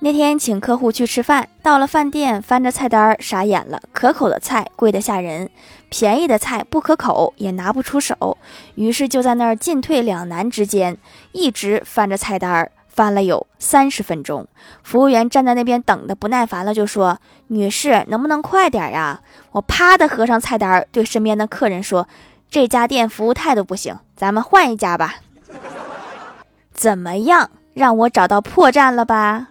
那天请客户去吃饭，到了饭店翻着菜单，傻眼了。可口的菜贵得吓人，便宜的菜不可口，也拿不出手。于是就在那儿进退两难之间，一直翻着菜单，翻了有三十分钟。服务员站在那边等的不耐烦了，就说：“女士，能不能快点呀？”我啪的合上菜单，对身边的客人说：“这家店服务态度不行，咱们换一家吧。”怎么样？让我找到破绽了吧？